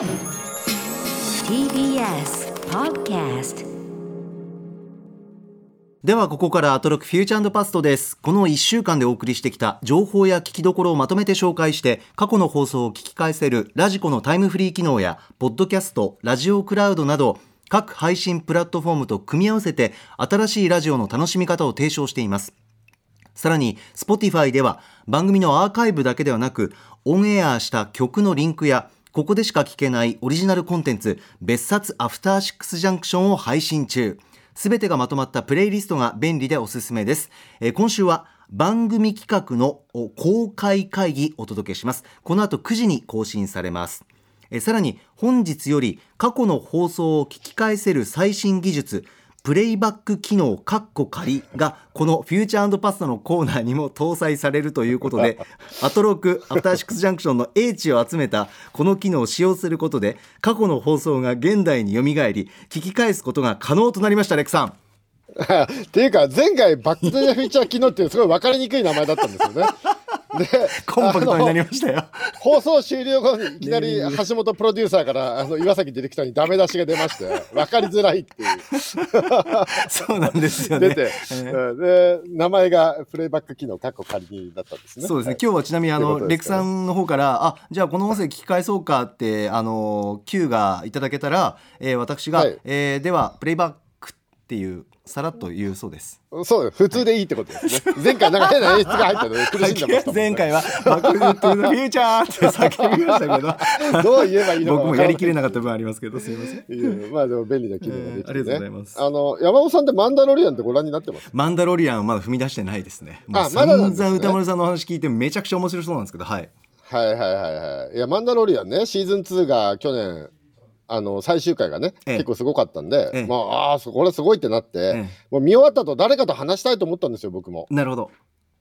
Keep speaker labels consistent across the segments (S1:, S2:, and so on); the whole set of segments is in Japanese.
S1: TBS Podcast
S2: ではここからアトロクフューチャーパストです。この1週間でお送りしてきた情報や聞きどころをまとめて紹介して過去の放送を聞き返せるラジコのタイムフリー機能やポッドキャストラジオクラウドなど各配信プラットフォームと組み合わせて新しいラジオの楽しみ方を提唱しています。さらに Spotify では番組のアーカイブだけではなくオンエアした曲のリンクやここでしか聞けないオリジナルコンテンツ別冊アフターシックスジャンクションを配信中。すべてがまとまったプレイリストが便利でおすすめです、えー今週は番組企画の公開会議お届けします。この後9時に更新されます。えさらに本日より過去の放送を聞き返せる最新技術プレイバック機能カッコ仮がこのフューチャーパストのコーナーにも搭載されるということで アトロクアフターシックスジャンクションの英知を集めたこの機能を使用することで過去の放送が現代によみがえり聞き返すことが可能となりましたレクさん
S3: っていうか前回バック・ザ・フューチャー機能っていうすごい分かりにくい名前だったんですよね。で
S2: コンパクトになり
S3: あ
S2: ましたよ。
S3: の放送終了後にいきなり橋本プロデューサーからあの岩崎ディレクターにダメ出しが出まして分かりづらいっていう。
S2: そうなんですよね。
S3: 出て、
S2: えー
S3: うんで名前がプレイバック機能過去仮にだったんですね。
S2: そうですね、
S3: はい。
S2: 今日はちなみにあの、レクさんの方からあじゃあこの音声聞き返そうかってあの Q がいただけたら、えー私が、
S3: はい。
S2: えーではプレイバックっていうさらっと言うそうです。
S3: そう普通でいいってことですね。前回なんか変な演出が入ったので苦しんでましね。
S2: 前回は「バック・トゥ・ザ・フューチャー」って叫びましたけど
S3: どう言えばいいのか
S2: 僕もやりきれなか
S3: っ
S2: った分ありますけどすいません。
S3: まあでも便利な機能ができて、ね
S2: えーありがとうございます
S3: あの山本さんってマンダロリアンってご覧になってます。
S2: マンダロリアンはまだ踏み出してないですね。
S3: あまだなんですね
S2: 歌丸さんのお話聞いてめちゃくちゃ面白そうなんですけど、はい。
S3: はいはいはいはい。いや、マンダロリアンね、シーズン2が去年、あの、最終回がね、
S2: ええ。
S3: 結構すごかったんで、
S2: ええ。
S3: まあ、ああ、そこれすごいってなって、
S2: え
S3: もう見終わった後誰かと話したいと思ったんですよ、僕も。
S2: なるほど。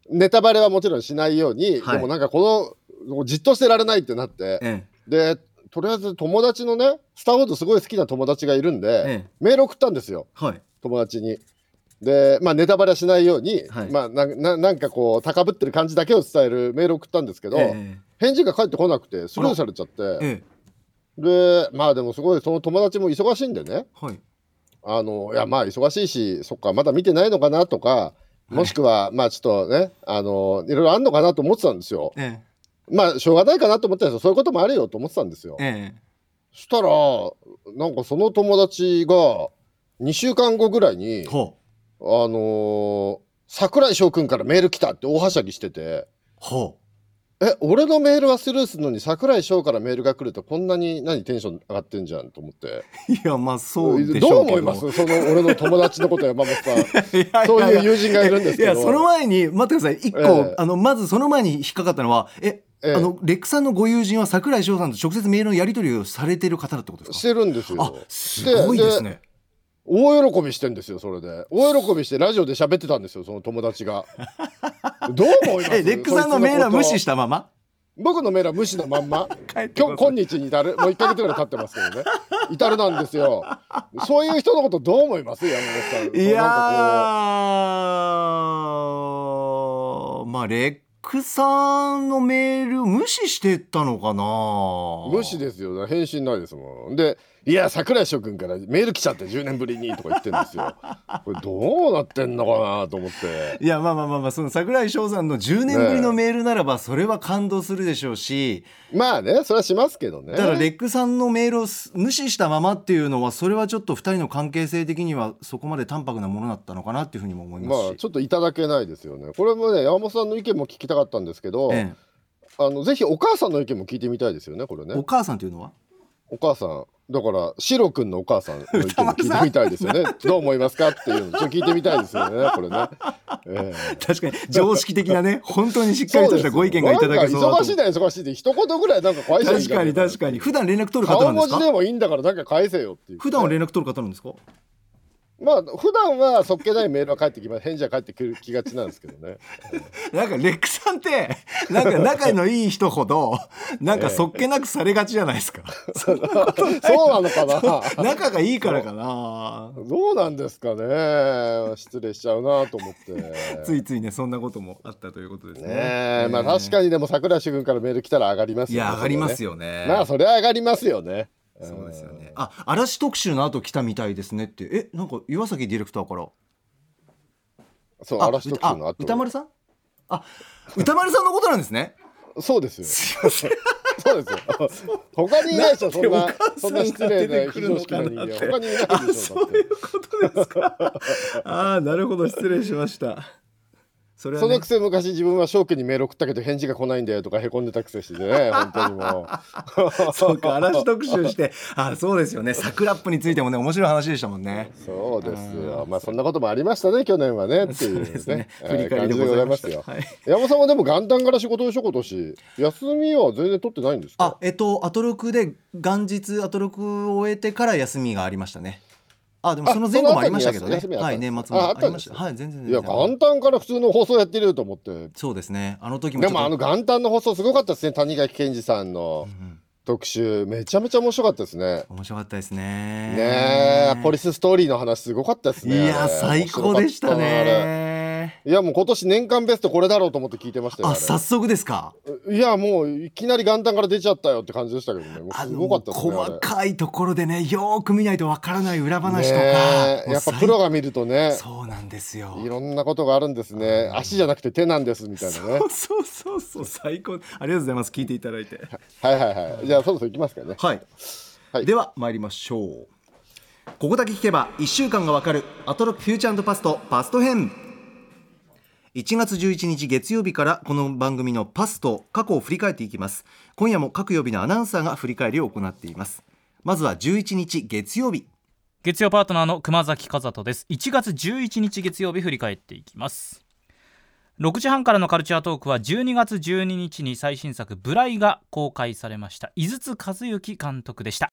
S3: ネタバレはもちろんしないように、
S2: はい。
S3: でもなんかこの、じっとしてられないってなって、
S2: え
S3: で、とりあえず友達のね、スター・ウォーズすごい好きな友達がいるんで、
S2: ええ。
S3: メール送ったんですよ、
S2: はい。
S3: 友達に。で、まあ、ネタバレはしないように、
S2: はい。
S3: まあなな、なんかこう、高ぶってる感じだけを伝えるメール送ったんですけど、
S2: え。
S3: 返事が返ってこなくて、スルーされちゃって、
S2: ええ
S3: でまあでもすごいその友達も忙しいんでね。
S2: えはい。
S3: あのいやまあ忙しいしそっかまだ見てないのかなとかもしくは、まあちょっとねあのいろいろあんのかなと思ってたんですよ。
S2: え
S3: まあしょうがないかなと思ってたんですよ。そういうこともあるよと思ってたんですよ。
S2: ええ。
S3: そしたらなんかその友達が2週間後ぐらいに。あのー桜井翔くんからメール来たって大はしゃぎしてて。
S2: ほ
S3: え俺のメールはスルーするのに桜井翔からメールが来るとこんなに何テンション上がってんじゃんと思って
S2: う。いや、まあそうでし
S3: どう
S2: ょうけど。
S3: 思います？その俺の友達のこと山本さんそういう友人がいるんですけど
S2: いや、その前に、待ってください。一個、
S3: ええ
S2: あの、まずその前に引っかかったのは、え、
S3: ええ
S2: あの、レックさんのご友人は桜井翔さんと直接メールのやり取りをされてる方だってことですか？
S3: してるんです
S2: あ
S3: よ、
S2: すごいですね。
S3: 大喜びしてんですよそれで。大喜びしてラジオで喋ってたんですよその友達が。どう思います？
S2: え、レックさんのメールは無視したたまま？
S3: 僕のメールは無視のまんま。今日今日に至るもう1ヶ月ぐらい経ってますけどね至るなんですよそういう人のことどう思います山本さん
S2: いやまあレックさんのメール無視してったのかな
S3: 無視ですよ返信ないですもんでいや桜井翔くんからメール来ちゃって10年ぶりにとか言ってんですよ。これどうなってんのかなと思って。
S2: いやまあまあまあまあその桜井翔さんの10年ぶりのメールならばそれは感動するでしょうし、
S3: まあねそれはしますけどね。
S2: だからレックさんのメールをす無視したままっていうのはそれはちょっと2人の関係性的にはそこまで淡白なものだったのかなっていうふうにも思いまし、
S3: ますあちょっといただけないですよね。これもね山本さんの意見も聞きたかったんですけど、
S2: え
S3: あのぜひお母さんの意見も聞いてみたいですよねこれね。
S2: えお母さんというのは？
S3: お母さんだからシロくんのお母さんの意見も 聞いてみたいですよね。どう思いますかっていうのちょっと聞いてみたいですよねこれね、ええ。
S2: 確かに常識的なね 本当にしっかりとしたご意見がいただけそう
S3: 忙しいな忙しいで一言ぐらいなんか返して
S2: 確かに確かに。普段連絡取る方な
S3: 顔
S2: んですか？
S3: 文字でもいいんだからなんか返せよっていう、
S2: 普段は連絡取る方なんですか？
S3: まあ普段はそっけないメールは返ってきます返事は返ってくる気がちなんですけどね。
S2: なんかレックさんってなんか仲のいい人ほどなんかそっけなくされがちじゃないですか、
S3: そうなのかな？
S2: 仲がいいからかな。
S3: どうなんですかね。失礼しちゃうなと思って。
S2: ついついねそんなこともあったということですね。
S3: ねえまあ確かにでも桜井主君からメール来たら上がりますよね。
S2: いや上がります
S3: よ
S2: よね。
S3: まあそれは上がりますよね
S2: そうですよね。あ嵐特集の後来たみたいですねって。えなんか岩崎ディレクターから。
S3: そう
S2: あ
S3: 嵐特集の
S2: あ
S3: 後
S2: 歌丸さん？あ歌丸さんのことなんですね。
S3: そうですよ。
S2: すいません。
S3: そうですよ。他にいないでしょそんなそんな失礼な人間他にいない
S2: あ
S3: でしょ
S2: そういうことですか？ああなるほど。失礼しましたそれはね。
S3: そのくせ昔自分は翔家にメール送ったけど返事が来ないんだよとかへこんでたくせしてね。本当にもう。
S2: そうか嵐特集して。あそうですよね。桜ップについてもね面白い話でしたもんね。
S3: そうですよ。まあそんなこともありましたね去年はねっていう
S2: ですね。
S3: ね
S2: 振り返りでございました。
S3: 感じでございますよ。
S2: はい。
S3: 山本さんはでも元旦から仕事でしょ今年休みは全然取ってないんですか？
S2: あえっとアトロクで元日アトロクを終えてから休みがありましたねあでも
S3: あ
S2: その前後もありましたけどね。はい年末も
S3: あ
S2: りました。はい全然
S3: いや元旦から普通の放送やってるよと思って。
S2: そうですね。あの時も
S3: でもあの元旦の放送すごかったですね谷垣健二さんの
S2: うん
S3: 特集。めちゃめちゃ面白かったですね。
S2: 面白かったですね。
S3: ねえ。ポリスストーリーの話すごかったです
S2: い
S3: ね
S2: や
S3: あれ。
S2: 最高でしたね
S3: いやもう今年年間ベストこれだろうと思って聞いてましたよあ
S2: あ早速ですか？
S3: れいやもういきなり元旦から出ちゃったよって感じでしたけどね。もうすごかったですね
S2: 細かいところでねよーく見ないとわからない裏話とか、
S3: やっぱプロが見るとね
S2: そうなんですよ。
S3: いろんなことがあるんですね。足じゃなくて手なんですみたいなね。
S2: そうそうそう最高。ありがとうございます。聞いていただいて。
S3: はいはいはいじゃあそろそろ行きますかね。
S2: はい、
S3: はい。
S2: では参りましょう。ここだけ聞けば1週間がわかるアトロックフューチャーパストパスト編1月11日月曜日からこの番組のパスト過去を振り返っていきます。今夜も各曜日のアナウンサーが振り返りを行っています。まずは11日月曜日
S4: 月曜パートナーの熊崎和人です。1月11日月曜日振り返っていきます。6時半からのカルチャートークは12月12日に最新作「無頼」が公開されました。井筒和幸監督でした。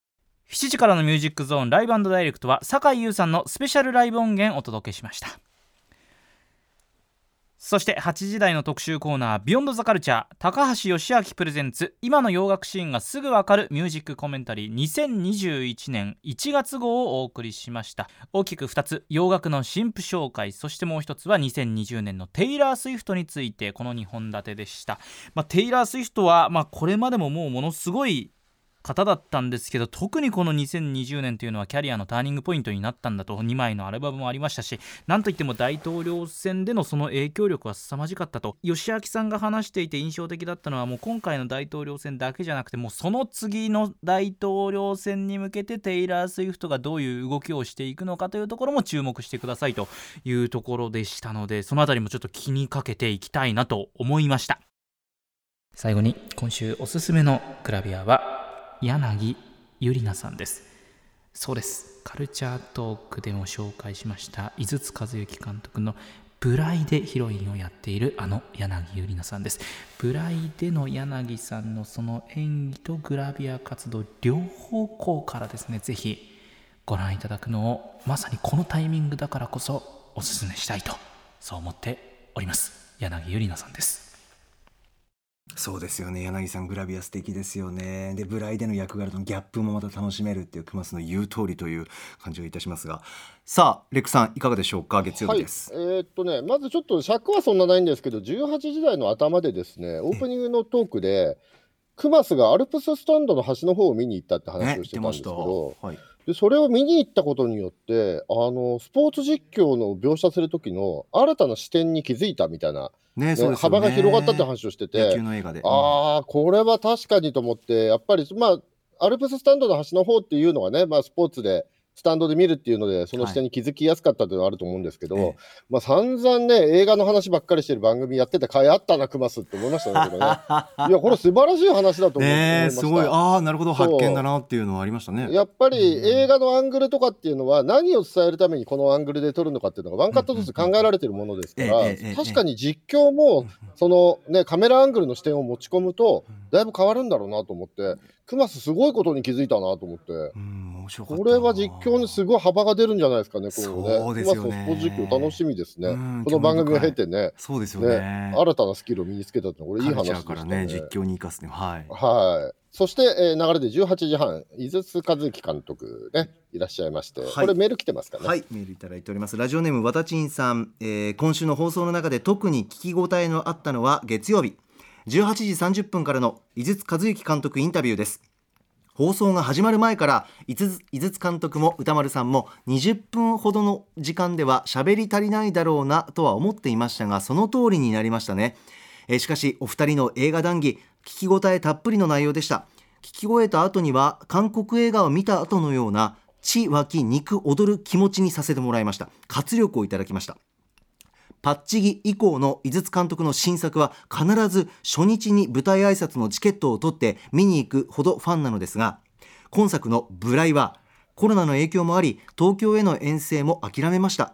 S4: 7時からのミュージックゾーンライブダイレクトはさかいゆうさんのスペシャルライブ音源をお届けしました。そして8時台の特集コーナー「ビヨンドザカルチャー高橋芳朗 presents。今の洋楽シーンがすぐわかるミュージックコメンタリー2021年1月号をお送りしました。大きく2つ洋楽の新譜紹介そしてもう一つは2020年のテイラー・スウィフトについてこの2本立てでした、まあ、テイラー・スウィフトは、まあ、これまでももうものすごい方だったんですけど特にこの2020年というのはキャリアのターニングポイントになったんだと2枚のアルバムもありましたしなんといっても大統領選でのその影響力は凄まじかったと吉明さんが話していて印象的だったのはもう今回の大統領選だけじゃなくてもうその次の大統領選に向けてテイラー・スウィフトがどういう動きをしていくのかというところも注目してくださいというところでしたのでそのあたりもちょっと気にかけていきたいなと思いました。最後に今週おすすめのグラビアは柳ゆりなさんです。そうです。カルチャートークでも紹介しました井筒和幸監督のブライでヒロインをやっているあの柳ゆりなさんです。ブライでの柳さんのその演技とグラビア活動両方向からですねぜひご覧いただくのをまさにこのタイミングだからこそおすすめしたいとそう思っております。柳ゆりなさんです。
S2: そうですよね。柳さんグラビア素敵ですよね。でブライでの役柄とのギャップもまた楽しめるっていう熊須の言う通りという感じがいたしますが。さあレックさんいかがでしょうか？月曜日です、
S3: はい、えーっとねまずちょっと尺はそんなないんですけど18時台の頭でですねオープニングのトークでクマスがアルプススタンドの端の方を見に行ったって話をしてたんですけど、
S2: はい、
S3: でそれを見に行ったことによってあのスポーツ実況の描写する時の新たな視点に気づいたみたいな、
S2: ね
S3: ね幅が広がったって話をして
S2: 野
S3: て
S2: 球の映画で。
S3: ああこれは確かにと思ってやっぱりまあアルプススタンドの端の方っていうのがね、まあ、スポーツでスタンドで見るっていうのでその視点に気づきやすかったっていうのはあると思うんですけど、
S2: ええ。
S3: まあ散々ね映画の話ばっかりしてる番組やってた甲斐あったなクマスって思いましたねけどね。いやこれ素晴らしい話だと思い
S2: ねえ
S3: ました。
S2: すごい。ああなるほど。発見だなっていうのはありましたね。
S3: やっぱり
S2: うん
S3: 映画のアングルとかっていうのは何を伝えるためにこのアングルで撮るのかっていうのがワンカットずつ考えられてるものですから確かに実況もそのねカメラアングルの視点を持ち込むとだいぶ変わるんだろうなと思ってクマスすごいことに気づいたなと思って。
S2: うん面白かった
S3: これは実況にすごい幅が出るんじゃないですかね、今後ね。
S2: ね。
S3: 今スポーツ実況楽しみですね。
S2: うん
S3: この番組を経てね、
S2: そうですよね。
S3: 新たなスキルを身につけたってのは、これいい話でした
S2: カルチャーからね実況に生かすねはい。
S3: はい。そして、えー流れで18時半、井筒和之監督ね、いらっしゃいまして、
S2: はい。
S3: これメール来てますかね？
S2: はい、メールいただいております。ラジオネームわたちんさん、えー今週の放送の中で特に聞き応えのあったのは月曜日18時30分からの井筒和之監督インタビューです。放送が始まる前から井筒監督も歌丸さんも20分ほどの時間では喋り足りないだろうなとは思っていましたがその通りになりましたね、えしかしお二人の映画談義聞き応えたっぷりの内容でした。聞き終えた後には韓国映画を見た後のような血湧き肉踊る気持ちにさせてもらいました。活力をいただきました。パッチギ以降の井筒監督の新作は必ず初日に舞台挨拶のチケットを取って見に行くほどファンなのですが今作の「ブライ」はコロナの影響もあり東京への遠征も諦めました。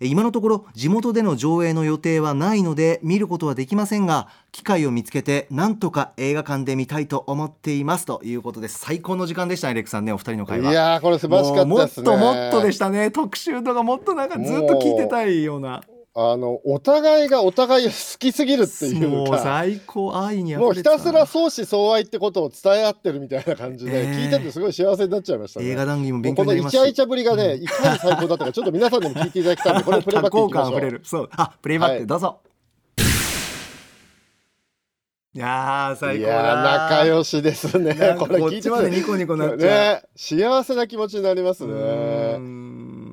S2: え今のところ地元での上映の予定はないので見ることはできませんが機会を見つけてなんとか映画館で見たいと思っています。ということです。最高の時間でしたねレックさんねお二人の会話。
S3: いやー、これ素晴らしかったですね。
S2: もっともっとでしたね。特集とかもっとなんかずっと聞いてたいような
S3: あの、お互いがお互い好きすぎるっていう
S2: もう
S3: か。
S2: 最高愛に
S3: もうひたすら相思相愛ってことを伝え合ってるみたいな感じで、
S2: えー
S3: 聞いててすごい幸せになっちゃいましたね。
S2: 映画談義も勉強
S3: このイチャイチャぶりがね、いかに最高だったか、ちょっと皆さんにも聞いていただきたいんで、これプレイバックいきましょう。
S2: そうあプレイバッ
S3: はい
S2: クどうぞ、いやー最
S3: い
S2: 高だ
S3: 仲良しですね。これ聞いて
S2: こっちまでニコニコなっちゃう。
S3: ね、幸せな気持ちになります
S2: う
S3: ね。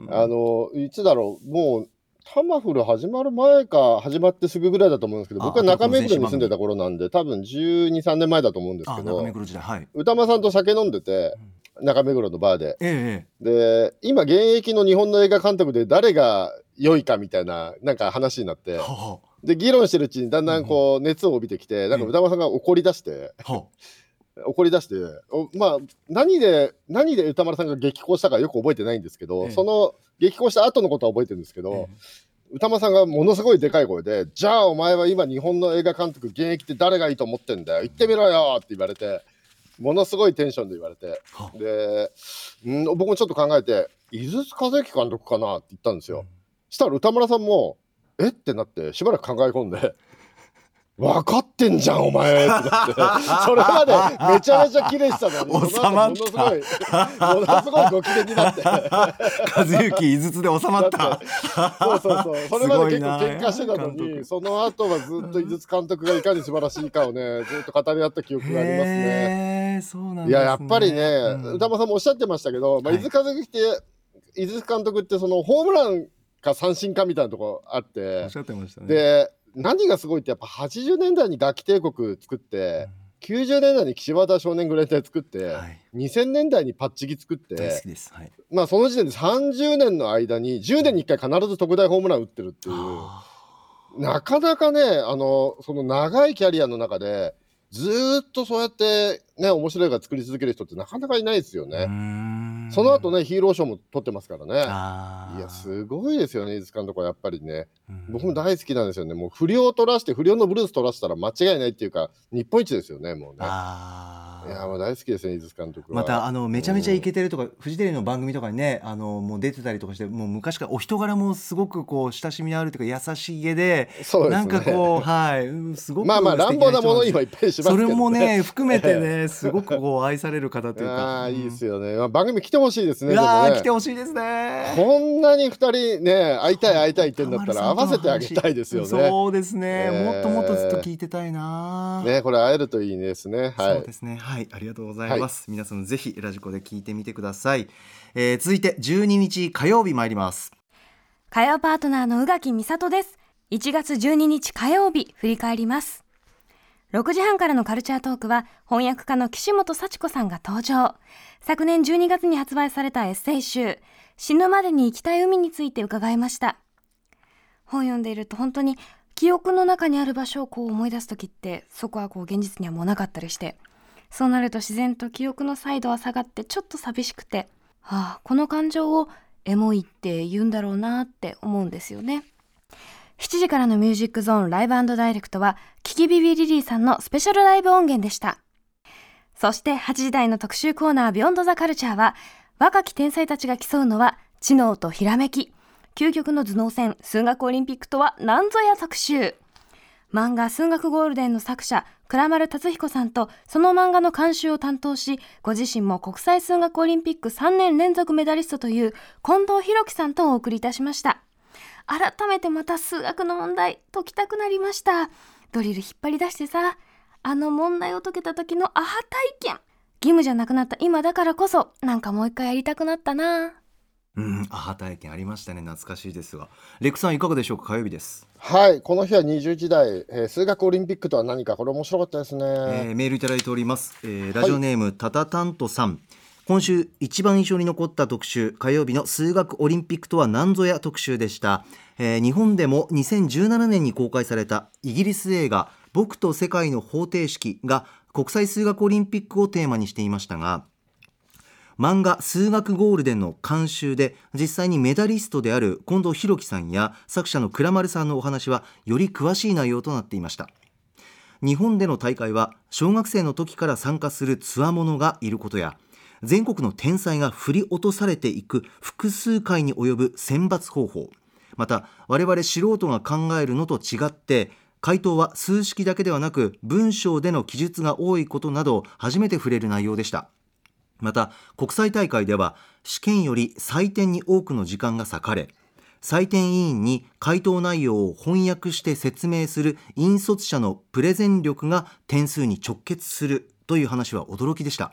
S3: あの、いつだろう、もう、タマフル始まる前か、始まってすぐぐらいだと思うんですけど、
S2: あ
S3: 僕は中目黒に住んでた頃なんで、多分12、3年前だと思うんですけど。
S2: あ中目、黒時代はい。
S3: 歌間さんと酒飲んでて、中目黒のバーで。
S2: ええ
S3: で、今、現役の日本の映画監督で誰が良いかみたいな、なんか話になって、
S2: は
S3: で、議論してるうちにだんだんこう、熱を帯びてきて、なんか歌間さんが怒り出して、怒り出して、おまあ、何で、何で歌丸さんが激高したかよく覚えてないんですけど、
S2: ええ。
S3: その激高した後のことは覚えてるんですけど、
S2: え
S3: 歌丸さんがものすごいでかい声で、じゃあお前は今日本の映画監督現役って誰がいいと思ってんだよ、言ってみろよって言われて、ものすごいテンションで言われて、
S2: は
S3: で、ん僕もちょっと考えて、井筒和之監督かなって言ったんですよ。したら歌村さんも、え？ってなって、しばらく考え込んで、分かってんじゃん、お前ってなって、それまでめちゃめちゃ綺麗したのに、
S2: 収まった。
S3: ものすごい、ものすごいご機嫌になって。
S2: 和幸井筒で収まった。
S3: そうそうそう。それまで結構
S2: すごいな。
S3: 喧嘩してたのに、その後はずっと井筒監督がいかに素晴らしいかをね、ずっと語り合った記憶がありますね。
S2: そうなんですね。
S3: いや、やっぱりね、
S2: うん。
S3: 歌間さんもおっしゃってましたけど、まあ、
S2: はい。
S3: 伊豆和之って、井筒監督ってそのホームランか三振かみたいなとこあって。
S2: おっし、ゃってましたね。
S3: で、何がすごいってやっぱ80年代に楽器帝国作って、90年代に岸和田少年グレン隊作って、
S2: はい。
S3: 2000年代にパッチギ作って、
S2: 大好きです。はい。
S3: まあその時点で30年の間に10年に1回必ず特大ホームラン打ってるっていう。
S2: あ
S3: なかなかね、あの、その長いキャリアの中で、ずーっとそうやってね、面白い映画作り続ける人ってなかなかいないですよね。その後ね、ヒーロー賞も取ってますからね。いや、すごいですよね、伊豆監督はやっぱりね。
S2: うん
S3: 僕も大好きなんですよね。もう不良を取らして、不良のブルース取らせたら間違いないっていうか、日本一ですよね、もうね。いや、もう大好きですね、伊豆監督は。
S2: またあのめちゃめちゃイケてるとか、フジテレビの番組とかにねあのもう出てたりとかしてもう昔からお人柄もすごくこう親しみのあるというか優しげで
S3: そうですね。
S2: なんかこうはいうんすごく
S3: まあまあ、乱暴なものにはいっぱいしますけど、
S2: それもね含めてねすごくこう 愛される方というか
S3: ああ、いいですよね。まあ、番組来てほしいですね。
S2: いや来てほしいですね
S3: こんなに二人ね、会いたい会いたいってんだったら、合わせてあげたいですよね。
S2: そうですね、
S3: えー
S2: もっともっとずっと聞いてたいな、
S3: ね、これ会えるといいですね。はい
S2: そうで。すねはいありがとうございます、皆さんぜひラジコで聞いてみてください、えー続いて12日火曜日参ります
S5: 火曜パートナーの宇垣美里です。1月12日火曜日、振り返ります。6時半からのカルチャートークは、翻訳家の岸本幸子さんが登場。昨年12月に発売されたエッセイ集、死ぬまでに行きたい海について伺いました。本読んでいると本当に記憶の中にある場所をこう思い出す時って、そこはこう現実にはもうなかったりして、そうなると自然と記憶のサイドは下がってちょっと寂しくて、はあ、この感情をエモいって言うんだろうなって思うんですよね。7時からのミュージックゾーンライブダイレクトは、キキビビリリーさんのスペシャルライブ音源でした。そして8時台の特集コーナービヨンドザカルチャーは、若き天才たちが競うのは知能とひらめき究極の頭脳戦数学オリンピックとは何ぞや特集漫画数学ゴールデンの作者倉丸達彦さんとその漫画の監修を担当しご自身も国際数学オリンピック3年連続メダリストという近藤弘樹さんとお送りいたしました。改めてまた数学の問題解きたくなりました。ドリル引っ張り出してさあの問題を解けた時のアハ体験。義務じゃなくなった今だからこそなんかもう一回やりたくなったな。
S2: うん、アハ体験ありましたね。懐かしいですが。レックさんいかがでしょうか？火曜日です、
S3: はい、この日は20時代、えー数学オリンピックとは何か、これ面白かったですね。
S2: えーメールいただいております、えーラジオネーム、タタタントさん。今週一番印象に残った特集火曜日の数学オリンピックとは何ぞや特集でした、えー日本でも2017年に公開されたイギリス映画僕と世界の方程式が国際数学オリンピックをテーマにしていましたが漫画数学ゴールデンの監修で実際にメダリストである近藤弘樹さんや作者の倉丸さんのお話はより詳しい内容となっていました。日本での大会は小学生の時から参加するつわものがいることや全国の天才が振り落とされていく複数回に及ぶ選抜方法。また我々素人が考えるのと違って回答は数式だけではなく文章での記述が多いことなど初めて触れる内容でした。また国際大会では試験より採点に多くの時間が割かれ採点委員に回答内容を翻訳して説明する引率者のプレゼン力が点数に直結するという話は驚きでした。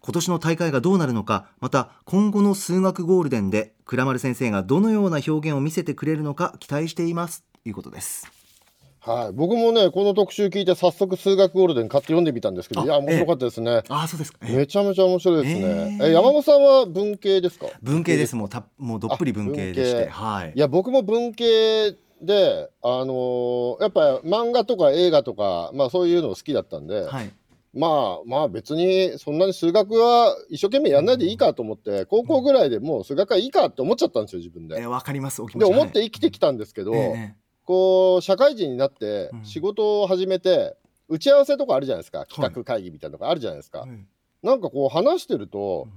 S2: 今年の大会がどうなるのかまた今後の数学ゴールデンで倉丸先生がどのような表現を見せてくれるのか期待しています。ということです。
S3: はい、僕もね、この特集聞いて、早速数学ゴールデン買って読んでみたんですけど、
S2: あ
S3: いや、面白かったですね。
S2: ああそうですか。え
S3: めちゃめちゃ面白いですね。
S2: えー
S3: え山本さんは文系ですか？
S2: 文系です。もうたもうどっぷり文系でして。はい。
S3: いや僕も文系で、あのーやっぱ漫画とか映画とか、まあ、そういうの好きだったんで、
S2: はい。
S3: まあまあ別にそんなに数学は一生懸命やんないでいいかと思って、高校ぐらいでもう数学はいいかって思っちゃったんですよ自分で。
S2: えーわかります
S3: で
S2: ち
S3: 思って生きてきたんですけど、
S2: はいえ
S3: こう社会人になって
S2: うん。
S3: 仕事を始めて、打ち合わせとかあるじゃないですか。企画会議みたいなのがあるじゃないですか。
S2: えうん。
S3: なんかこう話してると、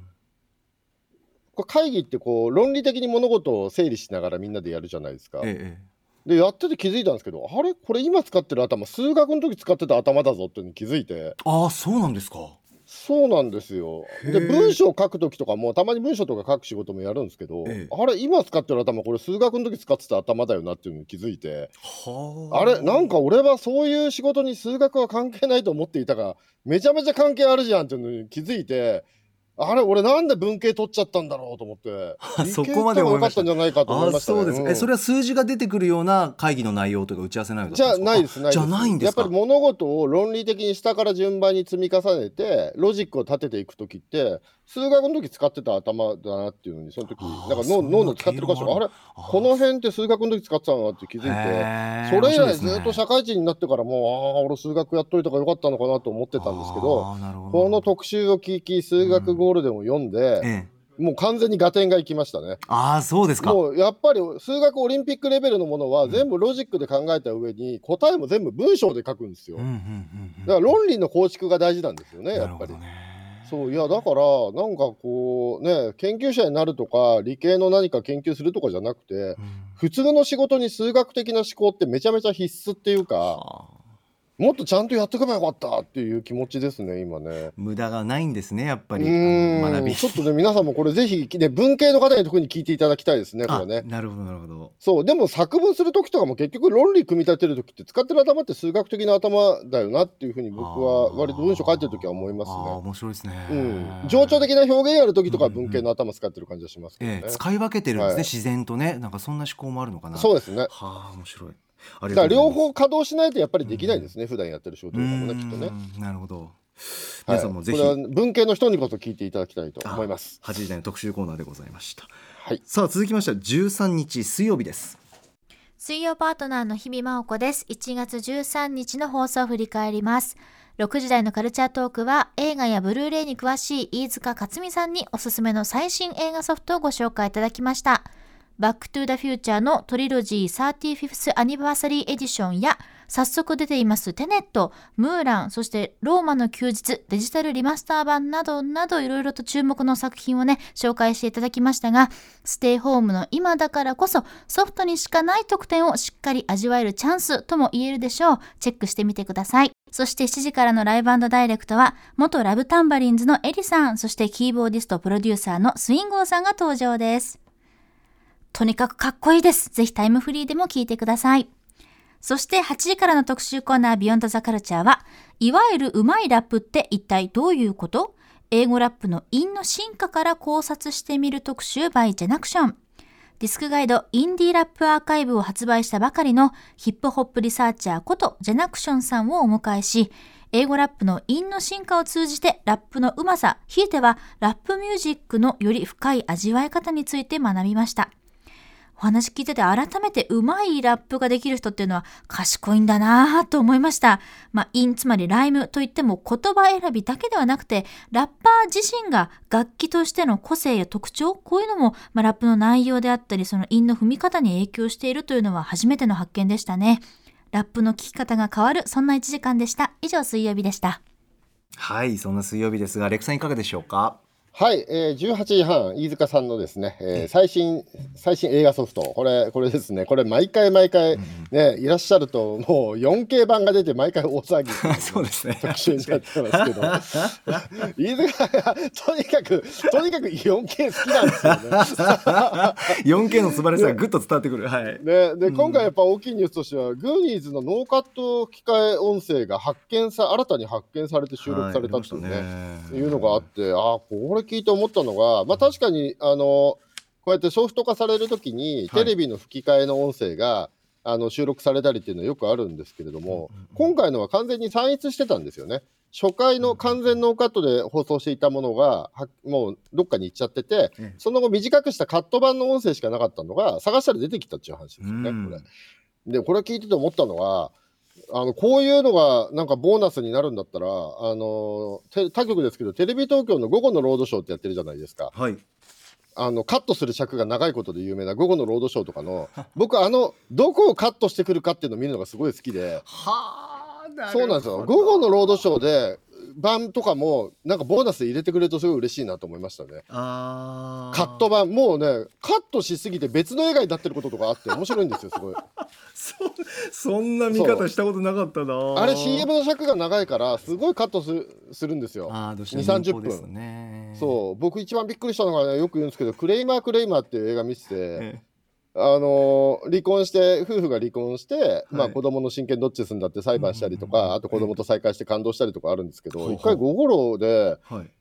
S3: これ会議ってこう論理的に物事を整理しながらみんなでやるじゃないですか。
S2: ええ
S3: でやってて気づいたんですけどあれ？これ今使ってる頭数学の時使ってた頭だぞっていうのに気づいて。
S2: ああそうなんですか
S3: そうなんですよ。で文章を書く時とかもたまに文章とか書く仕事もやるんですけど、
S2: ええ。
S3: あれ今使ってる頭これ数学の時使ってた頭だよなっていうのに気づいて
S2: は
S3: あれなんか俺はそういう仕事に数学は関係ないと思っていたがめちゃめちゃ関係あるじゃんっていうのに気づいてあれ俺なんで文系取っちゃったんだろうと思って。
S2: そこまで思いました。
S3: じゃないかと思い
S2: あ
S3: ましたね。
S2: そうです、
S3: うん
S2: えそれは数字が出てくるような会議の内容とか打ち合わせ内容だ
S3: じゃないです
S2: じゃないんですか？
S3: やっぱり物事を論理的に下から順番に積み重ねてロジックを立てていく時って数学の時使ってた頭だなっていうのにその時なんか脳脳の使ってる箇所があれ？この辺って数学の時使ってたなって気づいてそれ以来ずっと社会人になってからもうああ俺数学やっといたからよかったのかなと思ってたんですけどこの特集を聞き数学ゴールデンを読んで、
S2: ええ。
S3: もう完全に合点がいきましたね。
S2: ああそうですか。
S3: もうやっぱり数学オリンピックレベルのものは全部ロジックで考えた上に答えも全部文章で書くんですよ。だから論理の構築が大事なんですよね、やっぱり。
S2: ね
S3: そういやだからなんかこうね研究者になるとか理系の何か研究するとかじゃなくて
S2: うん。
S3: 普通の仕事に数学的な思考ってめちゃめちゃ必須っていうか
S2: はあ
S3: もっとちゃんとやっておけばよかったっていう気持ちですね今ね。
S2: 無駄がないんですねやっぱ
S3: う
S2: り学び。
S3: ちょっとね皆さんもこれぜひ、ね、文系の方に特に聞いていただきたいですねこ
S2: あ
S3: れね。
S2: なるほどなるほど。
S3: そうでも作文する時とかも結局論理組み立てる時って使ってる頭って数学的な頭だよなっていうふうに僕は割と文章書いてる時は思いますね。
S2: 面白いですね。
S3: うん、情緒的な表現やる時とかは文系の頭使ってる感じはしますけどね。
S2: ええ使い分けてるんですね、
S3: はい。
S2: 自然とね。なんかそんな思考もあるのかな。
S3: そうですね。
S2: はあ面白い
S3: だから両方稼働しないとやっぱりできないんですね、普段やってる仕事とかもね、きっとね。
S2: なるほど
S3: はい
S2: 皆さんもぜひ、
S3: これは文系の人にこそ聞いていただきたいと思います。
S2: 8時台の特集コーナーでございました
S3: はい。
S2: さあ続きましては13日水曜日です
S6: 水曜パートナーの日々真央子です。1月13日の放送を振り返ります。6時台のカルチャートークは映画やブルーレイに詳しい飯塚克味さんにおすすめの最新映画ソフトをご紹介いただきました。バックトゥーザフューチャーのトリロジー 35th アニバーサリーエディションや早速出ていますテネット、ムーラン、そしてローマの休日、デジタルリマスター版などなどいろいろと注目の作品をね、紹介していただきましたが、ステイホームの今だからこそソフトにしかない特典をしっかり味わえるチャンスとも言えるでしょう。チェックしてみてください。そして7時からのライブダイレクトは、元ラブタンバリンズのエリさん、そしてキーボーディストプロデューサーの SWING-O さんが登場です。とにかくかっこいいです。ぜひタイムフリーでも聞いてください。そして8時からの特集コーナービヨンドザカルチャーは、いわゆるうまいラップって一体どういうこと？英語ラップの韻の進化から考察してみる特集 by ジェナクション。ディスクガイドインディーラップアーカイブを発売したばかりのヒップホップリサーチャーことジェナクションさんをお迎えし、英語ラップの韻の進化を通じてラップのうまさ、ひいてはラップミュージックのより深い味わい方について学びました。お話聞いてて改めてうまいラップができる人っていうのは賢いんだなぁと思いました。まあ、韻つまりライムといっても言葉選びだけではなくて、ラッパー自身が楽器としての個性や特徴、こういうのも、まあ、ラップの内容であったり、その韻の踏み方に影響しているというのは初めての発見でしたね。ラップの聴き方が変わる、そんな1時間でした。以上、水曜日でした。
S2: はいそんな水曜日ですがレクさんいかがでしょうか？
S3: はい、えー、18時半、飯塚さんのですね、えー最新、最新映画ソフト、これ、これですね、これ、毎回毎回、ね、いらっしゃると、もう 4K 版が出て、毎回大騒ぎ。
S2: そうですね。
S3: 特集になってますけど、飯塚がとにかく、とにかく 4K 好きなんですよね。
S2: 4K の素晴らしさがぐっと伝わってくる。はい。
S3: ね、で今回やっぱ大きいニュースとしては、グーニーズのノーカット機械音声が発見さ新たに発見されて収録されたっていうね,、
S2: はい
S3: い、うのがあってああこれ聞いて思ったのが、まあ、確かにあのこうやってソフト化されるときに、
S2: はい。
S3: テレビの吹き替えの音声があの収録されたりっていうのはよくあるんですけれども、今回のは完全に散逸してたんですよね。初回の完全ノーカットで放送していたものがはもうどっかに行っちゃってて、
S2: ええ。
S3: その後短くしたカット版の音声しかなかったのが探したら出てきたっていう話ですよね、
S2: うん。
S3: これ。でこれ聞いてて思ったのはあのこういうのがなんかボーナスになるんだったらあのて他局ですけどテレビ東京の午後のロードショーってやってるじゃないですか。
S2: はい。
S3: あのカットする尺が長いことで有名な午後のロードショーとかの。僕あのどこをカットしてくるかっていうのを見るのがすごい好きで。
S2: はあ
S3: そうなんですよ。午後のロードショーで版とかもなんかボーナスで入れてくれるとすごい嬉しいなと思いましたね。
S2: あー。
S3: カット版もうねカットしすぎて別の映画になってることとかあって面白いんですよ すごい。
S2: そそんな見方したことなかったな。
S3: あれ CM の尺が長いからすごいカットするするんですよ。
S2: あーどうしても
S3: 2 30
S2: 民放です
S3: 分
S2: ね。
S3: そう。僕一番びっくりしたのが、ね、よく言うんですけど「クレイマークレイマー」っていう映画見てて、
S2: え
S3: あのー離婚して夫婦が離婚して、まあ、
S2: はい
S3: 子供の親権どっちすんだって裁判したりとか、
S2: うんうんうん
S3: あと子供と再会して感動したりとかあるんですけど、
S2: ほうほう
S3: 一回午後ろで
S2: えはい。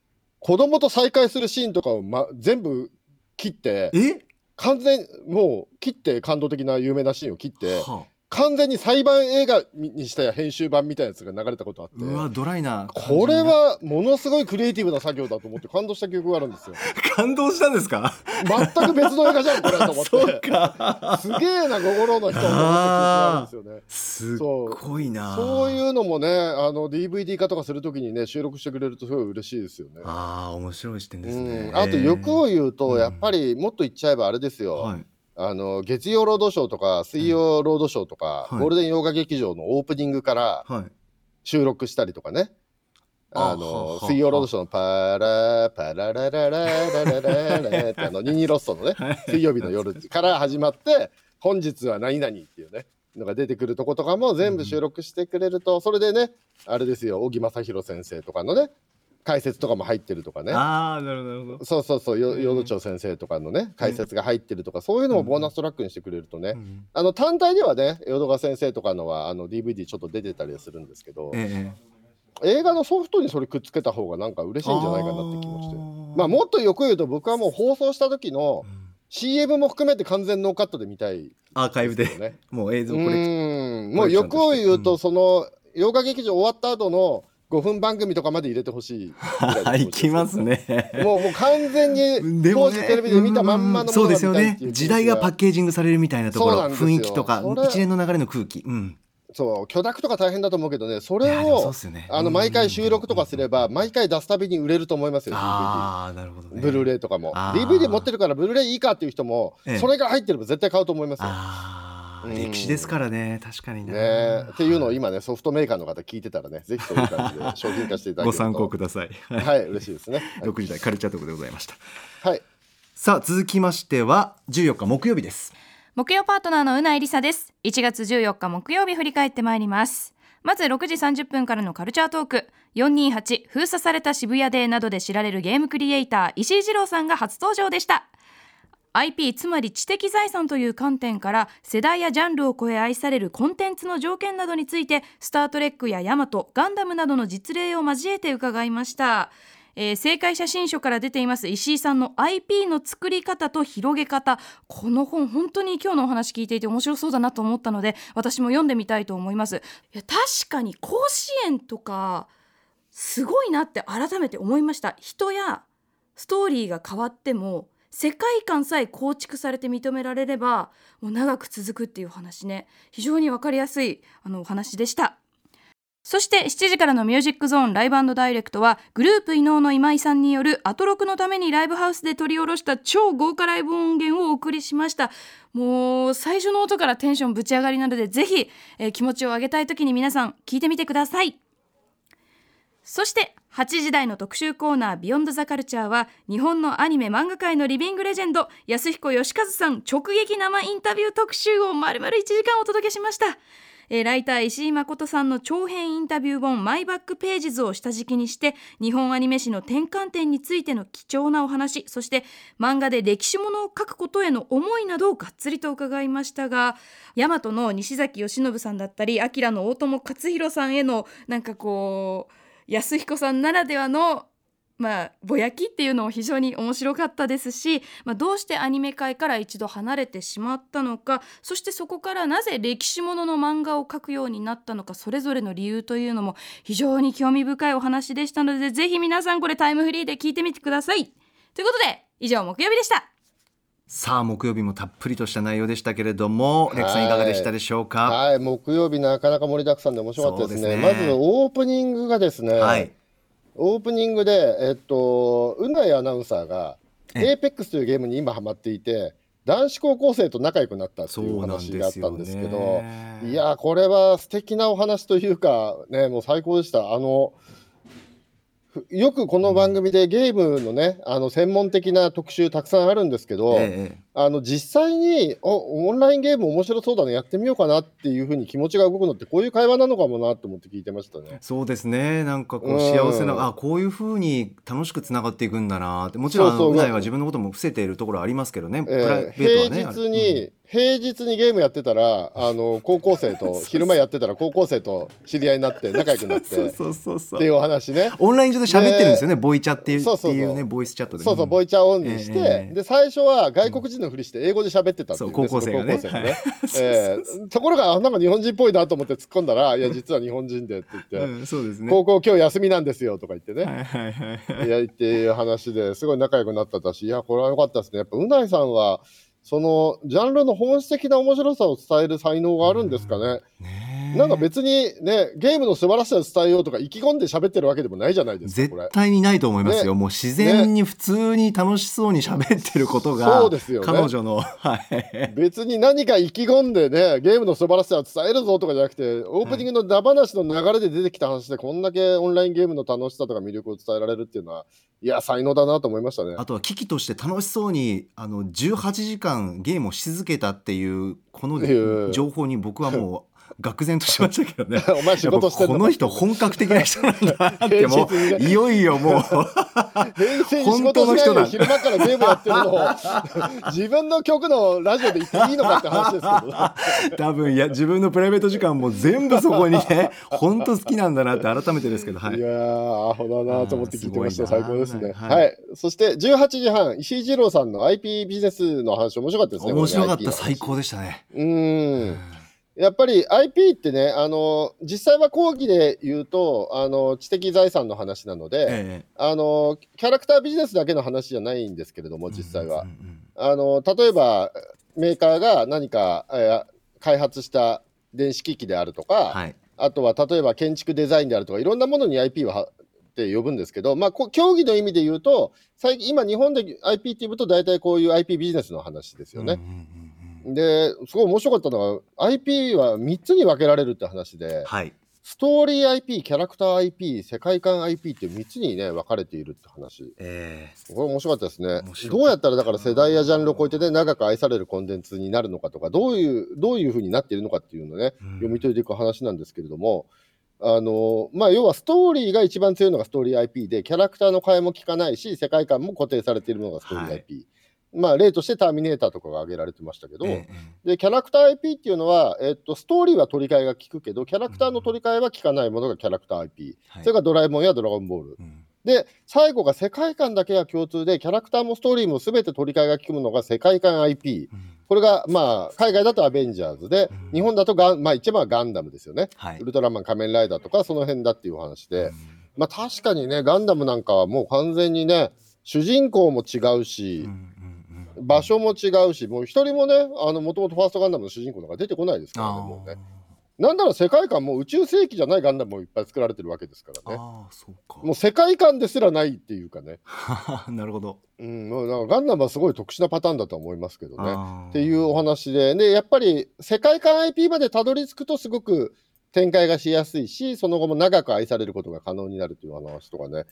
S3: 子供と再会するシーンとかを、ま、全部切って
S2: え？
S3: 完全もう切って感動的な有名なシーンを切って
S2: はあ
S3: 完全に裁判映画にした編集版みたいなやつが流れたことあって。
S2: うわドライな
S3: これはものすごいクリエイティブな作業だと思って感動した記憶があるんですよ。
S2: 感動したんですか？
S3: 全く別の映画じゃんこれと思って。
S2: そうか。
S3: すげえな心の人と思った記憶があるんですよね。
S2: すっごいな。
S3: そう。いうのもねあの DVD 化とかするときにね収録してくれるとすごい嬉しいですよね。
S2: ああ面白い視点で
S3: う
S2: すね。
S3: ん。あと欲を言うと、
S2: うん。
S3: やっぱりもっと言っちゃえばあれですよ、
S2: はい
S3: あの月曜ロードショーとか水曜ロードショーとか、
S2: はい。
S3: ゴールデン洋画劇場のオープニングから
S2: はい。
S3: 収録したりとかね。あ
S2: あはは
S3: の水曜ロードショーのパラパララララララララってあのニニロストのね水曜日の夜から始まって本日は何々っていうねのが出てくるとことかも全部収録してくれると、それでねあれですよ小木正弘先生とかのね解説とかも入ってるとかね。
S2: ああなるほど
S3: そうそうそうよ淀町先生とかのね解説が入ってるとか、そういうのもボーナストラックにしてくれるとね、
S2: うん
S3: あの単体ではね淀川先生とかのはあの DVD ちょっと出てたりはするんですけど、
S2: ええ
S3: 映画のソフトにそれくっつけた方がなんか嬉しいんじゃないかなって気もして。まあもっとよく言うと僕はもう放送した時の
S2: うん。
S3: CM も含めて完全ノーカットで見たい
S2: アーカイブで。もう映像
S3: う
S2: これ
S3: ーん。もうよくを言うと、その洋画劇場終わった後の5分番組とかまで入れてほしいい
S2: きますね。
S3: もうもう完全に当時テレビで見たまんまのものが
S2: そうですよね。時代がパッケージングされるみたいなところ雰囲気とか一連の流れの空気。うん。
S3: そう許諾とか大変だと思うけどねそれを
S2: ね。
S3: あの毎回収録とかすれば毎回出すたびに売れると思いますよ
S2: ああなるほどね。
S3: ブルーレイとかも。DVD 持ってるからブルーレイいいかっていう人も
S2: ええ。
S3: それが入ってれば絶対買うと思いますよ。
S2: あ
S3: うん。
S2: 歴史ですからね。確かにね
S3: ね。っていうのを今ねソフトメーカーの方聞いてたらねぜひそういう感じで 商品化していただけると。
S2: ご参考ください。はい
S3: はい嬉しいですね。
S2: 6時台カルチャートークでございました。
S3: はい。
S2: さあ続きましては14日木曜日です。
S5: 木曜パートナーのうないりさです。1月14日木曜日振り返ってまいります。まず6時30分からのカルチャートーク。428封鎖された渋谷デーなどで知られるゲームクリエイター石井二郎さんが初登場でした IP つまり知的財産という観点から世代やジャンルを超え愛されるコンテンツの条件などについてスター・トレックやヤマトガンダムなどの実例を交えて伺いました。えー正解写真書から出ています石井さんの IP の作り方と広げ方。この本本当に今日のお話聞いていて面白そうだなと思ったので私も読んでみたいと思います。いや確かに甲子園とかすごいなって改めて思いました。人やストーリーが変わっても世界観さえ構築されて認められればもう長く続くっていう話ね。非常に分かりやすいあのお話でした。そして7時からのミュージックゾーンライブダイレクトはグループ伊能の今井さんによるアトロクのためにライブハウスで取り下ろした超豪華ライブ音源をお送りしました。もう最初の音からテンションぶち上がりなのでぜひ、えー気持ちを上げたい時に皆さん聞いてみてください。そして8時台の特集コーナー「ビヨンドザカルチャーは日本のアニメ漫画界のリビングレジェンド安彦義和さん直撃生インタビュー特集を丸々1時間お届けしました。えーライター石井誠さんの長編インタビュー本「マイバックページズ」を下敷きにして日本アニメ史の転換点についての貴重なお話そして漫画で歴史ものを書くことへの思いなどをがっつりと伺いましたが大和の西崎義信さんだったり明の大友克洋さんへのなんかこう安彦さんならではのまあ、ぼやきっていうのも非常に面白かったですし、まあ、どうしてアニメ界から一度離れてしまったのかそしてそこからなぜ歴史ものの漫画を描くようになったのかそれぞれの理由というのも非常に興味深いお話でしたのでぜひ皆さんこれタイムフリーで聞いてみてください。ということで以上木曜日でした。
S2: さあ木曜日もたっぷりとした内容でしたけれどもレクさんいかがでしたでしょうか？
S3: はい。木曜日なかなか盛りだくさんで面白かったですね。
S2: すね
S3: まずオープニングがですね、
S2: はい。
S3: オープニングでえっとうないアナウンサーが
S2: え
S3: APEX というゲームに今ハマっていて男子高校生と仲良くなったっていう話があったんですけど
S2: ね
S3: いやーこれは素敵なお話というかねもう最高でした。あのふよくこの番組でゲームのねあの専門的な特集たくさんあるんですけど、
S2: ええ。
S3: あの実際におオンラインゲーム面白そうだねやってみようかなっていうふうに気持ちが動くのってこういう会話なのかもなと思って聞いてましたね。
S2: そうですね。なんかこ
S3: う
S2: うん。幸せなあこういうふうに楽しくつながっていくんだな。ってもちろんあ
S3: そうそう。
S2: のうないは自分のことも伏せているところありますけどね、プライ
S3: え
S2: ベートは
S3: ー
S2: ね
S3: 平日に、平日にゲームやってたら あの高校生と昼間やってたら高校生と知り合いになって仲良くなって
S2: そうそうそう
S3: っていうお話ね。
S2: オンライン上で喋ってるんですよね、ボイチャっていう
S3: そうそうそう。
S2: っていうねボイスチャットでね、
S3: そうそう、ボイチャーオンにして、
S2: ええ
S3: で最初は外国人のふりして英語で喋ってたっていう、
S2: そう高校生がね。
S3: ところがあなんか日本人っぽいなと思って突っ込んだら「いや実は日本人で」って言って、
S2: うん、そうですね
S3: 高校今日休みなんですよ」とか言ってね、
S2: はいはいはいはい
S3: っていう話ですごい仲良くなっただしいやこれは良かったですねやっぱうないさんはそのジャンルの本質的な面白さを伝える才能があるんですかね、
S2: ねえ
S3: なんか別にねゲームの素晴らしさを伝えようとか意気込んで喋ってるわけでもないじゃないですか
S2: 絶対にないと思いますよ、
S3: ね。
S2: もう自然に普通に楽しそうに喋ってることが、
S3: そうですよね。
S2: 彼女の、はい、
S3: 別に何か意気込んでねゲームの素晴らしさを伝えるぞとかじゃなくてオープニングのダ話の流れで出てきた話でこんだけオンラインゲームの楽しさとか魅力を伝えられるっていうのはいや才能だなと思いましたね。
S2: あとは機器として楽しそうにあの18時間ゲームをし続けたっていうこの情報に僕はもう愕然としましたけどね。
S3: お前仕事して
S2: この人本格的な人なんだなって もういよいよもう。
S3: 平成に仕事しないで昼間からゲームやってるのを自分の曲のラジオで言っていいのかって話ですけど。
S2: 多分いや自分のプライベート時間も全部そこにね本当好きなんだなって改めてですけどはい。い
S3: やーアホだなと思って聞いてました。最高ですね。
S2: は
S3: はい。い、そして18時半石井二郎さんの IP ビジネスの話面白かったですね
S2: 面白かった。最高でしたね。
S3: うーんやっぱり IP ってね、あの実際は講義で言うとあの知的財産の話なので、
S2: え
S3: あのキャラクタービジネスだけの話じゃないんですけれども
S2: え
S3: 実際は。あの例えばメーカーが何か、えー開発した電子機器であるとか、
S2: はい。
S3: あとは例えば建築デザインであるとかいろんなものに IP をはって呼ぶんですけど、まあ、こ競技の意味で言うと最近今日本で IP って呼ぶと大体こういう IP ビジネスの話ですよね。
S2: うんうんうん
S3: ですごい面白かったのが IP は3つに分けられるって話で
S2: はい。
S3: ストーリー IP キャラクター IP 世界観 IP っていう3つにね分かれているって話。
S2: え
S3: これ面白かったですね。どうやったらだから世代やジャンルを超えてね長く愛されるコンテンツになるのかとかどういうどういうふうになっているのかっていうのをね
S2: ーうん。
S3: 読み解いていく話なんですけれども、あのまあ、要はストーリーが一番強いのがストーリー IP でキャラクターの替えも効かないし世界観も固定されているのがストーリー
S2: はい。
S3: IP、まあ例としてターミネーターとかが挙げられてましたけど、
S2: え
S3: でキャラクター IP っていうのは、えっと、ストーリーは取り替えが効くけどキャラクターの取り替えは効かないものがキャラクター IP、
S2: はい。
S3: それがドラえもんやドラゴンボール。
S2: うん。
S3: で最後が世界観だけが共通でキャラクターもストーリーも全て取り替えが効くものが世界観 IP
S2: うん。
S3: これがまあ海外だとアベンジャーズで、
S2: うん。
S3: 日本だとガン、まあ、一番はガンダムですよね、
S2: はい。
S3: ウルトラマン仮面ライダーとかその辺だっていうお話で、
S2: うん。
S3: まあ確かにねガンダムなんかはもう完全にね主人公も違うし、
S2: うん
S3: 場所も違うしもう一人もねあのもともとファーストガンダムの主人公なんか出てこないですからね
S2: あ
S3: もうね。
S2: ー
S3: なんなら世界観も宇宙世紀じゃないガンダムもいっぱい作られてるわけですからね。
S2: あーそうか。
S3: もう世界観ですらないっていうかね、
S2: なるほど。
S3: うん、なんかガンダムはすごい特殊なパターンだとは思いますけどね。っていうお話ででやっぱり世界観 IP までたどり着くとすごく展開がしやすいしその後も長く愛されることが可能になるという話とかね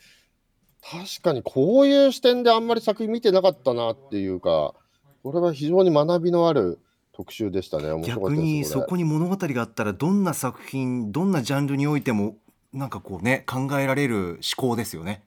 S3: 確かにこういう視点であんまり作品見てなかったなっていうかこれは非常に学びのある特集でしたね。面白かった
S2: 逆にそこに物語があったらどんな作品どんなジャンルにおいてもなんかこうね考えられる思考ですよね。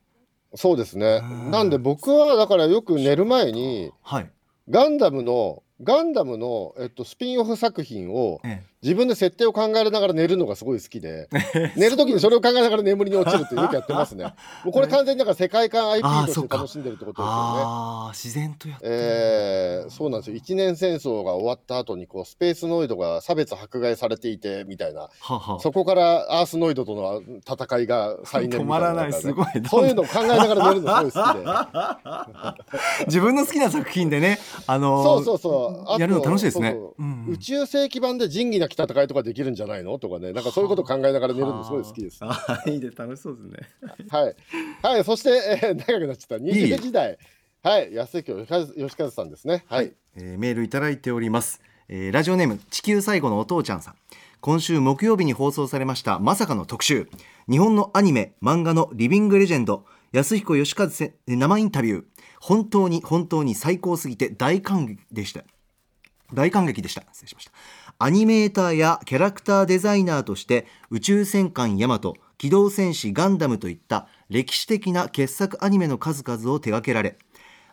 S3: そうですね。
S2: うん
S3: なんで僕はだからよく寝る前に
S2: はい、
S3: ガンダムのガンダムの、えっと、スピンオフ作品を
S2: え
S3: 自分で設定を考えながら寝るのがすごい好きで 寝る時にそれを考えながら眠りに落ちるってよくやってますね。もうこれ完全にだから世界観 IP とし
S2: てか。
S3: 楽しんでるってことですよね。
S2: ああ自然とやってる
S3: えーそうなんですよ。一年戦争が終わった後にこうスペースノイドが差別迫害されていてみたいな。
S2: はは
S3: そこからアースノイドとの戦いが再燃
S2: 止ま
S3: みたいな
S2: らないすごい
S3: そういうのを考えながら寝るのすごい好きで。
S2: 自分の好きな作品でねあのー
S3: そうそうそう
S2: やるの楽しいですね。
S3: 宇宙世紀版で仁義なき戦いとかできるんじゃないの？とかね。なんかそういうことを考えながら寝るのすごい好きです。
S2: あー。いいで楽しそうですね。
S3: はい、はい、そして、えー長くなっちゃった。
S2: いい。
S3: 20時代はい。安井京吉和さんですね。はい、
S2: えーメールいただいております、えーラジオネーム地球最後のお父ちゃんさん。今週木曜日に放送されましたまさかの特集。日本のアニメ漫画のリビングレジェンド。安彦義和せ生インタビュー。本当に本当に最高すぎて大感激でした大感激でした。失礼しました。アニメーターやキャラクターデザイナーとして宇宙戦艦ヤマト機動戦士ガンダムといった歴史的な傑作アニメの数々を手掛けられ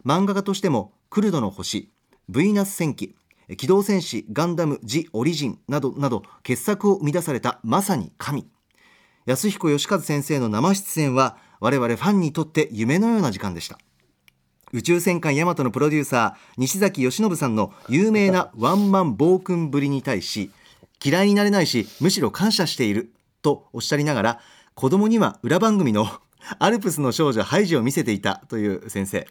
S2: 漫画家としてもクルドの星ブイナス戦記機動戦士ガンダムジ・オリジンなどなど傑作を生み出されたまさに神。安彦義和先生の生出演は我々ファンにとって夢のような時間でした。宇宙戦艦ヤマトのプロデューサー西崎義信さんの有名なワンマン暴君ぶりに対し嫌いになれないしむしろ感謝しているとおっしゃりながら子供には裏番組のアルプスの少女ハイジを見せていたという先生。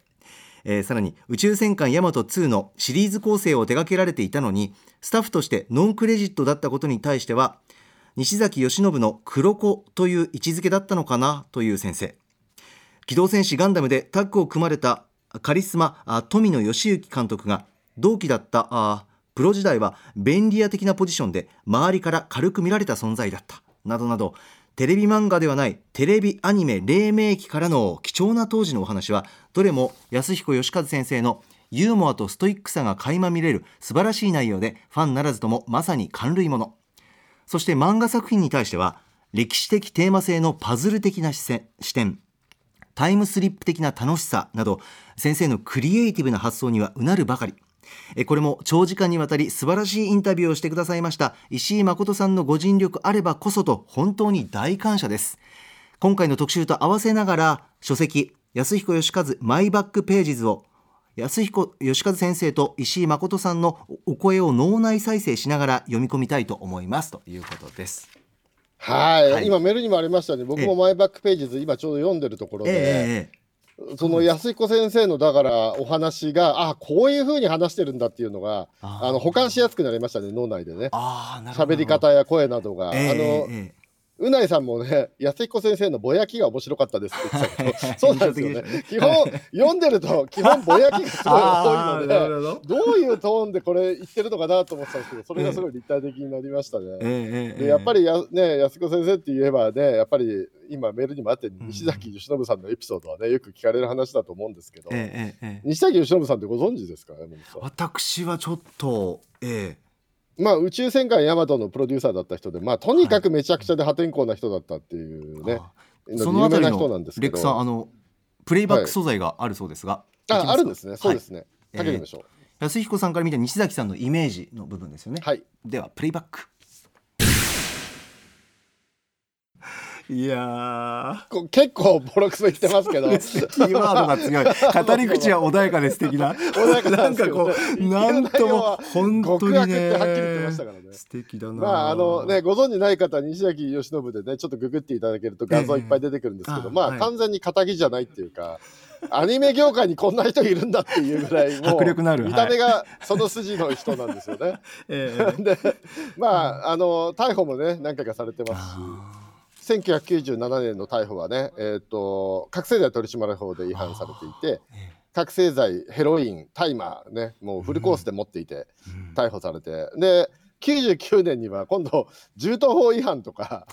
S2: えーさらに宇宙戦艦ヤマト2のシリーズ構成を手掛けられていたのにスタッフとしてノンクレジットだったことに対しては西崎義信の黒子という位置づけだったのかなという先生。機動戦士ガンダムでタッグを組まれたカリスマ富野義行監督が同期だったあプロ時代は便利屋的なポジションで周りから軽く見られた存在だった。などなどテレビ漫画ではないテレビアニメ黎明期からの貴重な当時のお話はどれも安彦義和先生のユーモアとストイックさが垣間見れる素晴らしい内容でファンならずともまさに感類もの。そして漫画作品に対しては歴史的テーマ性のパズル的な視線視点。タイムスリップ的な楽しさなど先生のクリエイティブな発想にはうなるばかり。これも長時間にわたり素晴らしいインタビューをしてくださいました石井誠さんのご尽力あればこそと本当に大感謝です。今回の特集と合わせながら書籍安彦義和マイバックページズを安彦義和先生と石井誠さんのお声を脳内再生しながら読み込みたいと思います。ということです。
S3: はい、
S2: はい。
S3: 今メールにもありましたように僕もマイバックページズ今ちょうど読んでるところで、
S2: ええ
S3: その安彦先生のだからお話があこういうふうに話してるんだっていうのが
S2: あ
S3: の保管しやすくなりましたね脳内でね。喋り方や声などが、
S2: ええ
S3: あの
S2: ええ
S3: うないさんもね、安彦先生のぼやきが面白かったですって言ってたけど、そうなんですよね。基本、読んでると、基本ぼやきがすごい多いの
S2: なるほど。
S3: ういうトーンでこれ言ってるのかなと思ってたんですけど、それがすごい立体的になりましたね。
S2: ええええ
S3: でやっぱりや、ね、安子先生って言えばね、やっぱり今メールにもあって、西崎由伸さんのエピソードはね、よく聞かれる話だと思うんですけど、
S2: ええええええ。
S3: 西崎由伸さんってご存知ですか山本さん。
S2: 私はちょっとえ
S3: まあ、宇宙戦艦ヤマトのプロデューサーだった人で、まあ、とにかくめちゃくちゃで破天荒な人だったっていうね、
S2: えそのあたり
S3: 有名な人なん
S2: の
S3: ですけど。
S2: レックさんあのプレイバック素材があるそうですが、い。きますか？
S3: ああるんですね、そうですね。
S2: はい
S3: かけてみましょう。
S2: 安彦さんから見た西崎さんのイメージの部分ですよね、
S3: はい。
S2: ではプレイバックいや
S3: こ結構ボロクソ言ってますけど、
S2: ーキーワードが強い。語り口は穏やかで素敵な。
S3: 穏やかな
S2: なんかこうなんとも本当
S3: 極
S2: に
S3: 悪ってはっきり言って
S2: ね
S3: ましたからね。
S2: 素敵だな
S3: まああのね、ご存じない方は西崎由伸でねちょっとググっていただけると画像いっぱい出てくるんですけど、まあ、
S2: ええあはい。
S3: 完全に仇じゃないっていうかアニメ業界にこんな人いるんだっていうぐらいもう
S2: 迫力のある
S3: 見た目がその筋の人なんですよね。
S2: ええ。
S3: でまああの逮捕もね何回かされてますし。1997年の逮捕はね、えー、と覚醒剤取締法で違反されていて
S2: え
S3: 覚醒剤ヘロイン大麻ねもうフルコースで持っていて
S2: うん。
S3: 逮捕されて、で99年には今度銃刀法違反とか。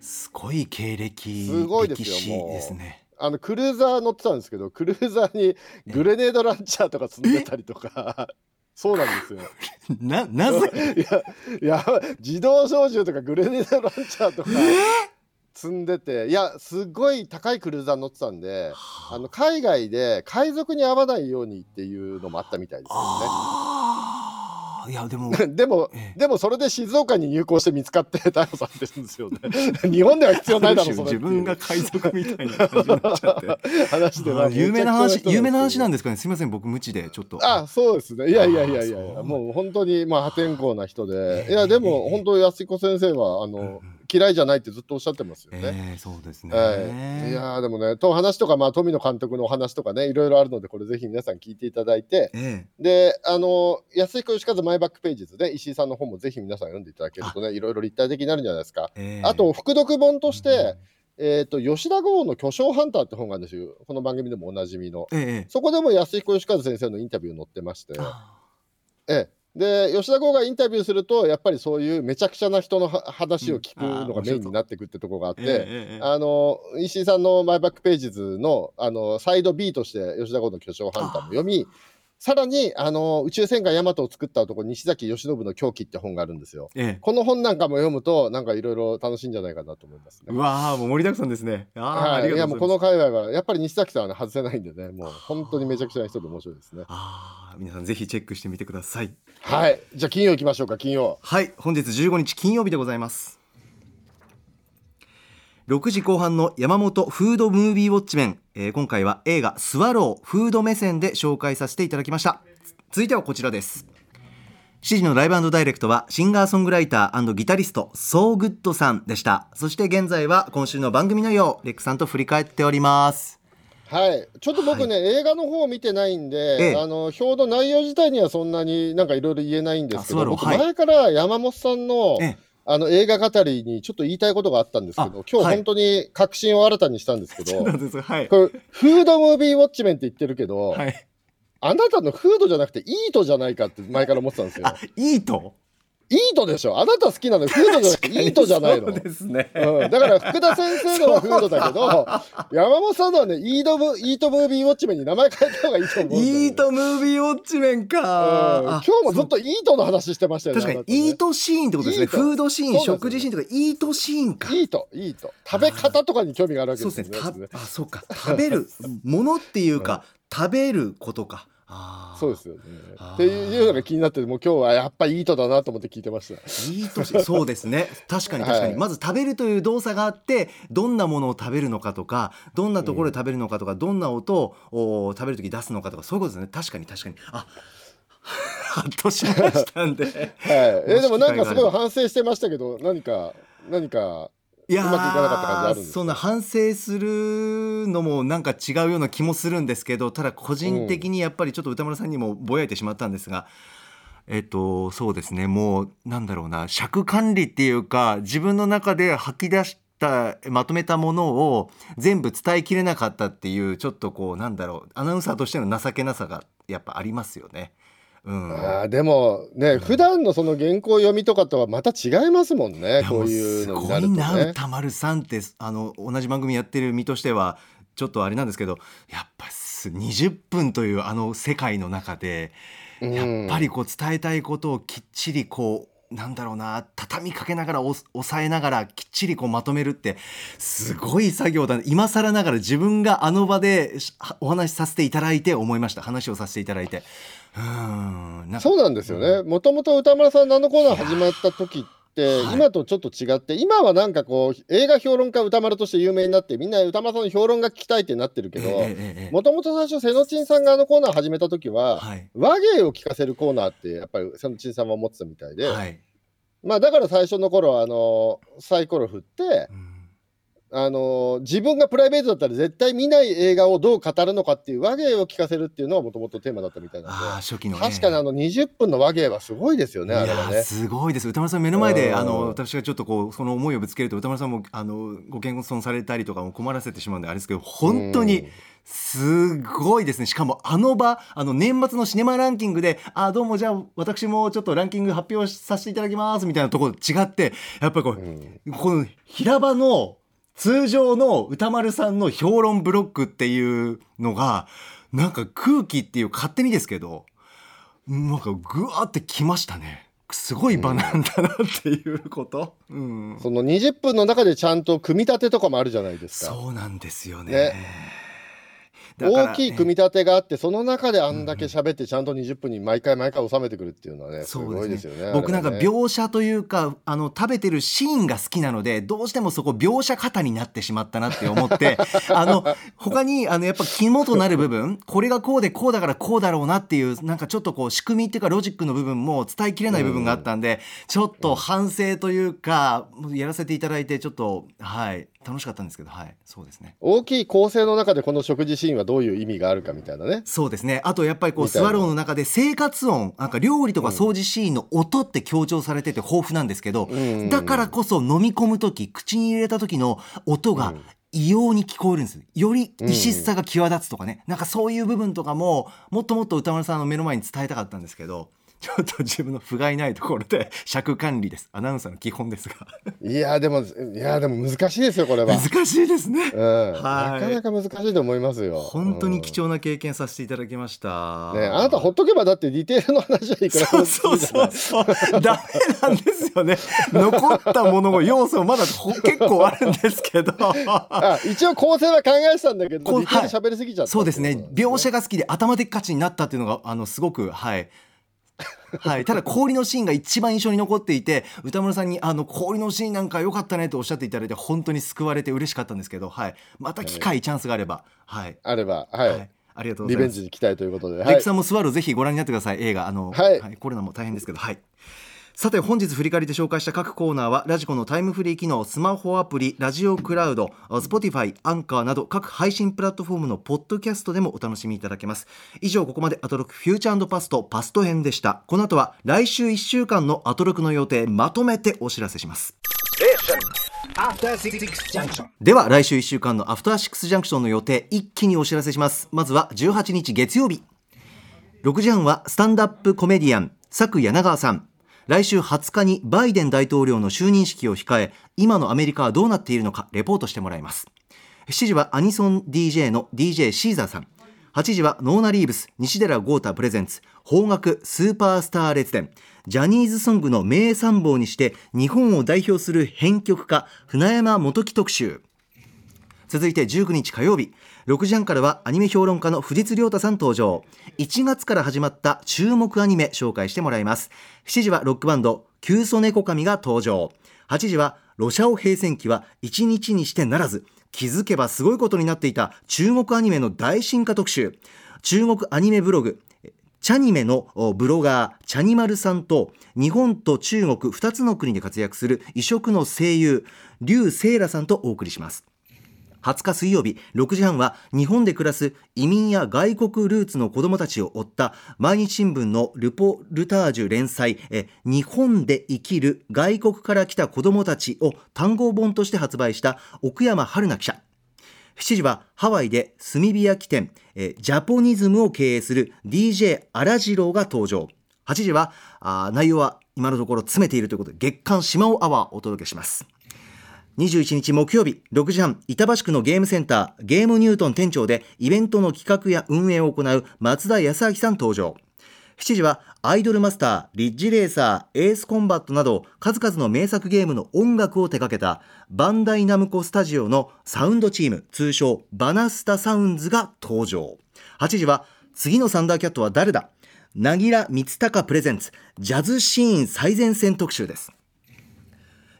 S2: すごい経歴
S3: すごいですよもう
S2: ですね。
S3: あのクルーザー乗ってたんですけどクルーザーにグレネードランチャーとか積んでたりとか。そうなんですよ。
S2: ななぜ？
S3: いやいや自動小銃とかグレネードランチャーとか積んでていやすごい高いクルーザー乗ってたんであ。の海外で海賊に合わないようにっていうのもあったみたいですよ
S2: ああいやでも。
S3: ね。でも
S2: ええ。
S3: でもそれで静岡に入港して見つかって逮捕されてるんですよね。日本では必要ないだろう
S2: 自分が海賊みたいな感じになっちゃって。
S3: 話で
S2: あー有名な話有名な話なん
S3: で
S2: ですかね。すみません僕無知でちょっと。
S3: あそうですね。いやいやいやいやもう本当にまあ破天荒な人で。
S2: ええ
S3: いやでも本当安彦先生はあの嫌いじゃないってずっとおっしゃってますよね。
S2: ええそうですね、
S3: はい、いやーでもねと話とか、まあ、富野監督のお話とかねいろいろあるのでこれぜひ皆さん聞いていただいて
S2: え
S3: であの安彦義和マイバックページズで石井さんの本もぜひ皆さん読んでいただけるとねいろいろ立体的になるんじゃないですか。
S2: ええ。え
S3: あと副読本として、えー、と吉田剛の巨匠ハンターって本があるんですよこの番組でもおなじみの。
S2: ええ。ええ
S3: そこでも安彦義和先生のインタビュー載ってまして、
S2: あ
S3: ええ、で吉田剛がインタビューするとやっぱりそういうめちゃくちゃな人のは話を聞くのがメインになってくってところがあって。
S2: ええええええ
S3: あの石井さんのマイバックページズのあのサイド B として吉田剛の巨匠ハンターも読みさらにあの宇宙戦艦ヤマトを作った男西崎義信の狂気って本があるんですよ。
S2: ええ。
S3: この本なんかも読むとなんかいろいろ楽しいんじゃないかなと思います。ね。
S2: うわあもう盛りだくさんですね。
S3: はい、いやもうこの界隈はやっぱり西崎さんは、ね、外せないんでね。もう本当にめちゃくちゃな人で面白いですね。
S2: ああ皆さんぜひチェックしてみてください。
S3: はい。じゃあ金曜行きましょうか金曜。
S2: はい。本日15日金曜日でございます6時後半の山本フードムービーウォッチメン、えー今回は映画スワローフード目線で紹介させていただきました。続いてはこちらです。7時のライブダイレクトはシンガーソングライターギタリストソーグッドさんでした。そして現在は今週の番組のようレックさんと振り返っております。
S3: はい、ちょっと僕ね、映画の方見てないんで、
S2: ええ。
S3: あの表の内容自体にはそんなになんかいろいろ言えないんですけど、僕、前から山本さんの,、
S2: ええ
S3: あの映画語りにちょっと言いたいことがあったんですけど、今日
S2: はい。
S3: 本当に確信を新たにしたんですけど、
S2: はい。
S3: これ、フードムービーウォッチメンって言ってるけど、
S2: はい。
S3: あなたのフードじゃなくてイートじゃないかって前から思ってたんですよ。
S2: あいいと
S3: イートでしょ。あなた好きなの。フードじゃなくてイートじゃないの。
S2: そうですね。
S3: うん、だから福田先生のはフードだけど山本さんのはねイートムイートムービーウォッチメンに名前変えた方がいいと思う
S2: イートムービーウォッチメンか。
S3: うん。
S2: あ
S3: 今日もずっとイートの話してましたよね。
S2: 確かに。イートシーンってことですね。フードシーン
S3: そうなんですよ
S2: 食事シーンとかイートシーンか。
S3: イート、イート。食べ方とかに興味があるわけ
S2: そう
S3: でよね。
S2: ですすね。たあそうか。食べる ものっていうか食べることか
S3: そうですよね。っていうのが気になって、もう今日はやっぱりイートだなと思って聞いてました。
S2: イートシーンそうですね。確かに確かに、
S3: はい
S2: まず食べるという動作があってどんなものを食べるのかとかどんなところで食べるのかとか、どんな音をお食べる時出すのかとかそういうことですね。確かに確かに。あハッとしましたんで。
S3: はい。えでもなんかすごい反省してましたけど、何か、何か、
S2: いやー
S3: うまくいかなかった感じあるんですか
S2: そんな反省するのもなんか違うような気もするんですけどただ個人的にやっぱりちょっと歌村さんにもぼやいてしまったんですがえっとそうですねもうなんだろうな尺管理っていうか自分の中で吐き出したまとめたものを全部伝えきれなかったっていうちょっとこうなんだろうアナウンサーとしての情けなさがやっぱありますよね。うん、
S3: あーでもね、普段のその原稿読みとかとはまた違いますもんねこういうのになると
S2: すごいな
S3: ね。
S2: 歌丸さんってあの同じ番組やってる身としてはちょっとあれなんですけどやっぱす20分というあの世界の中で
S3: うん。
S2: やっぱりこう伝えたいことをきっちりこうなんだろうな畳みかけながらお抑えながらきっちりこうまとめるってすごい作業だ今更ながら自分があの場でしお話しさせていただいて思いました。話をさせていただいて
S3: そうなんですよね。もともと歌村さんのあのコーナー始まった時って、
S2: はい。
S3: 今とちょっと違って、今はなんかこう、映画評論家歌丸として有名になって、みんな歌丸さんの評論が聞きたいってなってるけど、もともと最初、瀬野珍さんがあのコーナー始めた時は、
S2: はい。
S3: 和芸を聞かせるコーナーって、やっぱり瀬野珍さんは思ってたみたいで、
S2: はい。
S3: まあだから最初の頃はあのサイコロ振って、
S2: うん
S3: あの自分がプライベートだったら絶対見ない映画をどう語るのかっていう和芸を聞かせるっていうのはもともとテーマだったみたいな
S2: ああ初期のね。
S3: 確かにあの20分の和芸はすごいですよねあ
S2: いやー
S3: れはね。
S2: すごいです。歌丸さん目の前で
S3: うん。
S2: あの私がちょっとこうその思いをぶつけると歌丸さんもあのご謙遜されたりとかも困らせてしまうんであれですけど本当にすごいですね。しかもあの場あの年末のシネマランキングで「あーどうもじゃあ私もちょっとランキング発表させていただきます」みたいなところと違ってやっぱりこう、
S3: うん。
S2: この平場の通常の歌丸さんの評論ブロックっていうのがなんか空気っていう勝手にですけどなんかぐわーってきましたね。すごい場なんだなっていうこと、うん。
S3: その20分の中でちゃんと組み立てとかもあるじゃないですか。
S2: そうなんですよね。
S3: ね大きい組み立てがあってその中であんだけ喋ってちゃんと20分に毎回毎回収めてくるっていうのはねすごいですよね。
S2: 僕なんか描写というかあの食べてるシーンが好きなのでどうしてもそこ描写型になってしまったなって思って あの他にあのやっぱ肝となる部分これがこうでこうだからこうだろうなっていうなんかちょっとこう仕組みっていうかロジックの部分も伝えきれない部分があったんで、ちょっと反省というかやらせていただいてちょっとはい楽しかったんですけどはいそうですね。
S3: 大きい構成の中でこの食事シーンはどういう意味があるかみたいなね。
S2: そうですね。あとやっぱりこうスワローの。中で生活音なんか料理とか掃除シーンの音って強調されてて豊富なんですけど、
S3: うん。
S2: だからこそ飲み込む時口に入れた時の音が異様に聞こえるんですよ。り異質さが際立つとかね、なんかそういう部分とかももっともっと歌丸さんの目の前に伝えたかったんですけどちょっと自分の不甲斐ないところで尺管理です。アナウンサーの基本ですが。
S3: いやでもいやでも難しいですよこれは。
S2: 難しいですね。
S3: うん、
S2: はい。
S3: なかなか難しいと思いますよ。
S2: 本当に貴
S3: 重、
S2: 重な経験させていただきました、
S3: ね、あなたほっとけばだってディテールの話はいくらでも
S2: そうそうそう。そうダメなんですよね。残ったものの要素まだほ結構あるんですけど。
S3: あ一応構成は考えてたんだけどディテール喋りすぎちゃった、
S2: そうですね。描写が好きで頭でっかちになったっていうのがあのすごくはい はい、ただ氷のシーンが一番印象に残っていて歌村さんにあの氷のシーンなんか良かったねとおっしゃっていただいて本当に救われて嬉しかったんですけど、はい、また機会、チャンスがあれば、はい。
S3: あればはい、
S2: はい、ありがとうご
S3: リ
S2: ざいます。
S3: ベンジに期待ということで、
S2: レ
S3: はい。
S2: クさんもスワローぜひご覧になってください。映画あの、
S3: はい。
S2: コロナも大変ですけどはいさて本日振り返りで紹介した各コーナーはラジコのタイムフリー機能スマホアプリラジオクラウド Spotify アンカーなど各配信プラットフォームのポッドキャストでもお楽しみいただけます。以上ここまでアトロクフューチャーパストパスト編でした。この後は来週1週間のアトロクの予定まとめてお知らせします.では来週1週間のアフターシックスジャンクションの予定一気にお知らせします。まずは18日月曜日。6時半はスタンダップコメディアン佐久柳川さん来週20日にバイデン大統領の就任式を控え今のアメリカはどうなっているのかレポートしてもらいます。7時はアニソン DJ の DJ シーザーさん。8時はノーナ・リーブス西寺豪太プレゼンツ。邦楽スーパースター列伝。ジャニーズソングの名参謀にして日本を代表する編曲家船山元樹特集。続いて19日火曜日。6時半からはアニメ評論家の藤津亮太さん登場。1月から始まった注目アニメ紹介してもらいます。7時はロックバンドキュウソネコカミが登場。8時はロシャオ平戦記は1日にしてならず気づけばすごいことになっていた中国アニメの大進化特集。中国アニメブログチャニメのブロガーチャニマルさんと日本と中国2つの国で活躍する異色の声優劉聖羅さんとお送りします。20日水曜日6時半は日本で暮らす移民や外国ルーツの子どもたちを追った毎日新聞のルポルタージュ連載え日本で生きる外国から来た子どもたちを単語本として発売した奥山春菜記者。7時はハワイで炭火焼き店えジャポニズムを経営する DJ 荒次郎が登場。8時はあ内容は今のところ詰めているということで月刊島尾アワーをお届けします。21日木曜日6時半板橋区のゲームセンターゲームニュートン店長でイベントの企画や運営を行う松田泰明さん登場。7時はアイドルマスター、リッジレーサー、エースコンバットなど数々の名作ゲームの音楽を手掛けたバンダイナムコスタジオのサウンドチーム通称バナスタサウンズが登場。8時は次のサンダーキャットは誰だ？なぎら光隆プレゼンツジャズシーン最前線特集です。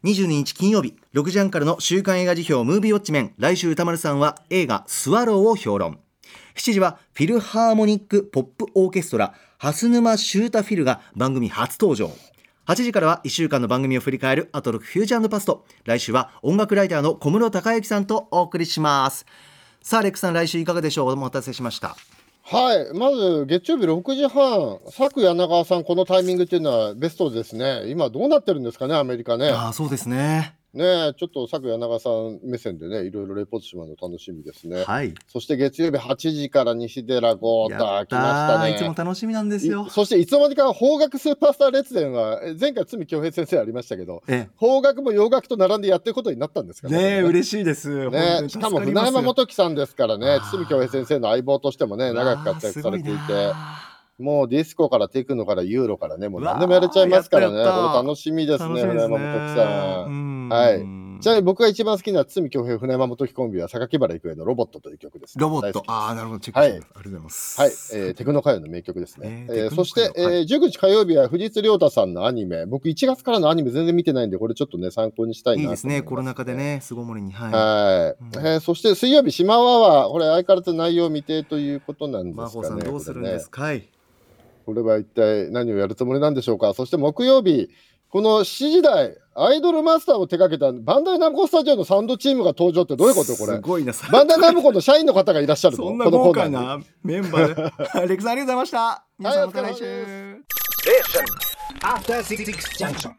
S2: 22日金曜日6時半からの週刊映画辞表ムービーウォッチメン来週歌丸さんは映画スワローを評論。7時はフィルハーモニックポップオーケストラ蓮沼シュータフィルが番組初登場。8時からは1週間の番組を振り返るアトロクフューチャーパスト。来週は音楽ライターの小室孝之さんとお送りします。さあレックさん来週いかがでしょう？お待たせしました。
S3: はい、まず月曜日6時半、佐久柳川さん、このタイミングっていうのはベストですね、今、どうなってるんですかね、アメリカね。
S2: ああそうですね。
S3: ねちょっと佐久柳川さん目線でね、いろいろレポートしまうの楽しみですね。
S2: はい。
S3: そして月曜日8時から西寺豪太、来ましたね。
S2: ーいつも楽しみなんですよ。
S3: いそしていつの間にか邦楽スーパースター列伝は、え前回、堤恭平先生ありましたけど、
S2: え
S3: 邦楽も洋楽と並んでやってることになったんですか
S2: えね。え
S3: これ
S2: 嬉しいです。
S3: ね、しかも船山元樹さんですからね堤恭平先生の相棒としてもね、長く活躍されていて、もうディスコからテクノからユーロからね、もう何でもやれちゃいますからね、これ楽しみですね、船山元樹さん。
S2: ん
S3: はい。ちなみに僕が一番好きな堤恭平、船山元樹コンビは、榊原郁恵のロボットという曲です。
S2: ロボット。ああなるほど。チェックします、ありがとうございます。
S3: はい、えーテクノ歌謡の名曲ですね。
S2: ね
S3: えー
S2: テクノ
S3: そして、
S2: 歌謡はい。
S3: えー19日火曜日は藤津亮太さんのアニメ、僕1月からのアニメ全然見てないんで、これちょっとね、参考にしたいなと思い
S2: いいですね。コロナ禍で。ね巣ごもりに。はい。
S3: はい、
S2: うん。
S3: えーそして水曜日、島ワは、これ相変わらず内容未定ということなんですかね。
S2: 真帆さんどうするんです
S3: こ
S2: か、はい。
S3: これは一体何をやるつもりなんでしょうか。そして木曜日、この7時台、アイドルマスターを手掛けたバンダイナムコスタジオのサウンドチームが登場ってどういうことこれ？
S2: す。ごいな
S3: バンダイナムコの社員の方がいらっしゃるの
S2: そんな豪華なメンバーでレックさんありがとうございました皆さんまた来週、
S3: はいお疲れ様
S1: Station. After Six Junction.